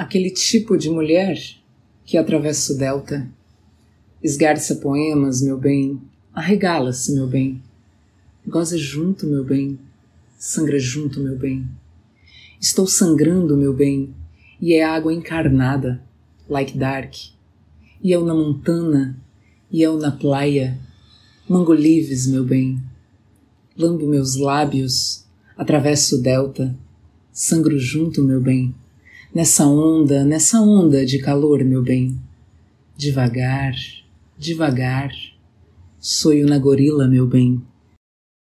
aquele tipo de mulher que atravessa o delta, esgarça poemas, meu bem, arregala-se, meu bem, goza junto, meu bem, sangra junto, meu bem. Estou sangrando, meu bem, e é água encarnada, like dark, e eu na montana, e eu na praia, mangolives, meu bem. Lambo meus lábios, atravesso o delta, sangro junto, meu bem nessa onda, nessa onda de calor, meu bem. Devagar, devagar, sonho na gorila, meu bem.